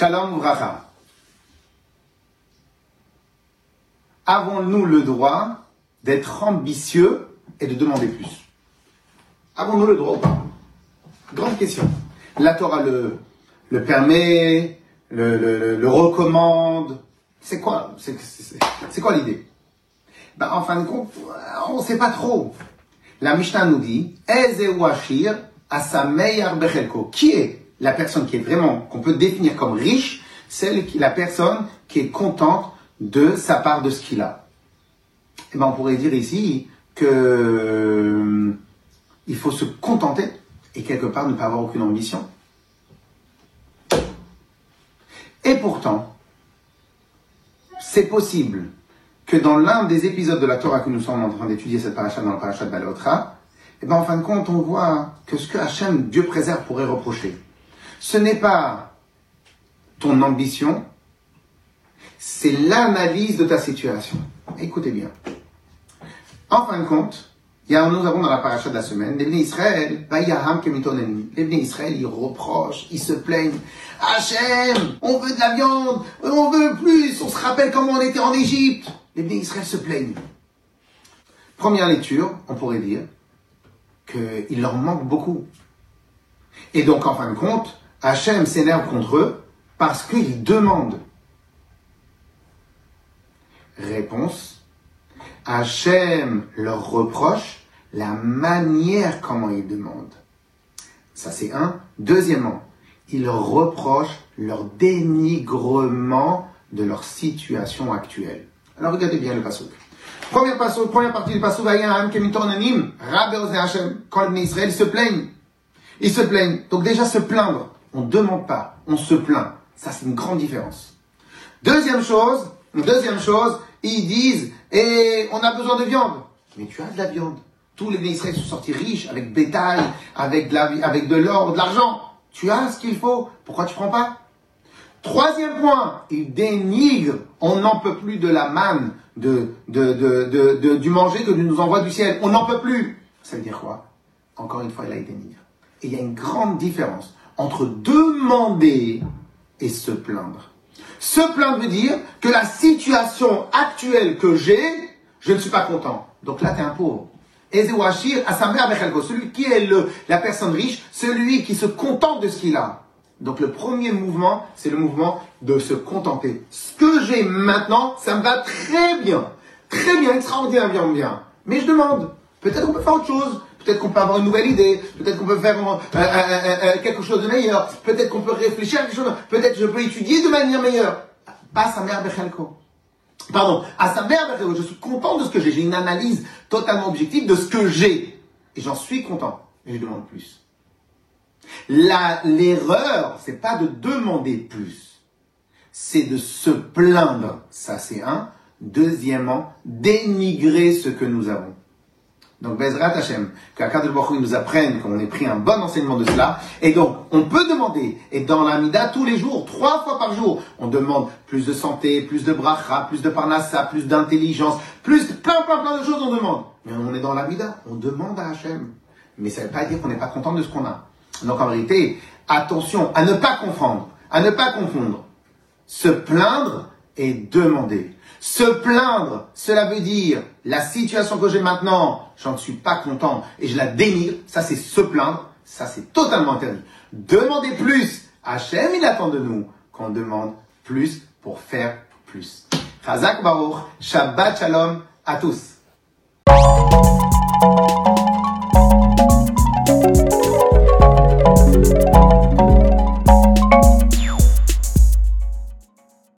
bracha, avons-nous le droit d'être ambitieux et de demander plus? Avons-nous le droit? Grande question. La Torah le, permet, le, le, le recommande. C'est quoi C'est quoi l'idée? Ben, En fin de compte, on ne sait pas trop. La Mishnah nous dit Qui est la personne qui est vraiment, qu'on peut définir comme riche qui, la personne qui est contente de sa part de ce qu'il a. Et eh ben, on pourrait dire ici que euh, il faut se contenter et quelque part ne pas avoir aucune ambition. Et pourtant, c'est possible que dans l'un des épisodes de la Torah que nous sommes en train d'étudier cette paracha dans la paracha de Balotra, et ben en fin de compte, on voit que ce que Hachem, Dieu préserve, pourrait reprocher, ce n'est pas ton ambition, c'est l'analyse de ta situation. Écoutez bien. En fin de compte, nous avons dans la paracha de la semaine, les Israël, les Israël, ils reprochent, ils se plaignent. Hachem, on veut de la viande, on veut plus, on se rappelle comment on était en Égypte. Les Israël se plaignent. Première lecture, on pourrait dire qu'il leur manque beaucoup. Et donc, en fin de compte, Hachem s'énerve contre eux parce qu'ils demandent. Réponse, Hachem leur reproche la manière comment ils demandent. Ça c'est un. Deuxièmement, il leur reproche leur dénigrement de leur situation actuelle. Alors regardez bien le passage. Première, première partie du passage, quand les Israël se plaignent. Ils se plaignent. Donc déjà se plaindre, on ne demande pas, on se plaint. Ça c'est une grande différence. Deuxième chose, deuxième chose, ils disent, et on a besoin de viande. Mais tu as de la viande. Tous les Israéliens sont sortis riches avec bétail, avec de, l'or, de l'argent. Tu as ce qu'il faut. Pourquoi tu prends pas? Troisième point, ils dénigrent. On n'en peut plus de la manne, de, du manger que nous envoie du ciel. On n'en peut plus. Ça veut dire quoi? Encore une fois, il a été dénigre. Et il y a une grande différence entre demander et se plaindre. Se plaindre veut dire que la situation actuelle que j'ai, je ne suis pas content. Donc là, tu es un pauvre. Ezewashir, celui qui est le, la personne riche, celui qui se contente de ce qu'il a. Donc le premier mouvement, c'est le mouvement de se contenter. Ce que j'ai maintenant, ça me va très bien. Très bien, extraordinairement bien. Mais je demande, peut-être qu'on peut faire autre chose. Peut-être qu'on peut avoir une nouvelle idée. Peut-être qu'on peut faire quelque chose de meilleur. Peut-être qu'on peut réfléchir à quelque chose. Peut-être je peux étudier de manière meilleure. Pas sa mère Bechelko. Pardon, à sa mère Bechelko. Je suis content de ce que j'ai. J'ai une analyse totalement objective de ce que j'ai. Et j'en suis content. Mais je demande plus. l'erreur, c'est pas de demander plus. C'est de se plaindre. Ça, c'est un. Deuxièmement, dénigrer ce que nous avons. Donc, Bezrat Hashem, qu'Akadosh Baruch nous apprenne qu'on ait pris un bon enseignement de cela. Et donc, on peut demander, et dans l'Amida, tous les jours, trois fois par jour, on demande plus de santé, plus de bracha, plus de parnassa, plus d'intelligence, plus, plein, plein, plein de choses on demande. Mais on est dans l'Amida, on demande à Hachem. Mais ça ne veut pas dire qu'on n'est pas content de ce qu'on a. Donc, en vérité, attention à ne pas confondre, à ne pas confondre. Se plaindre et demander. Se plaindre, cela veut dire la situation que j'ai maintenant, j'en suis pas content et je la dénigre. Ça, c'est se plaindre. Ça, c'est totalement interdit. Demandez plus. Hachem, il attend de nous qu'on demande plus pour faire plus. Chazak Baruch, Shabbat Shalom à tous.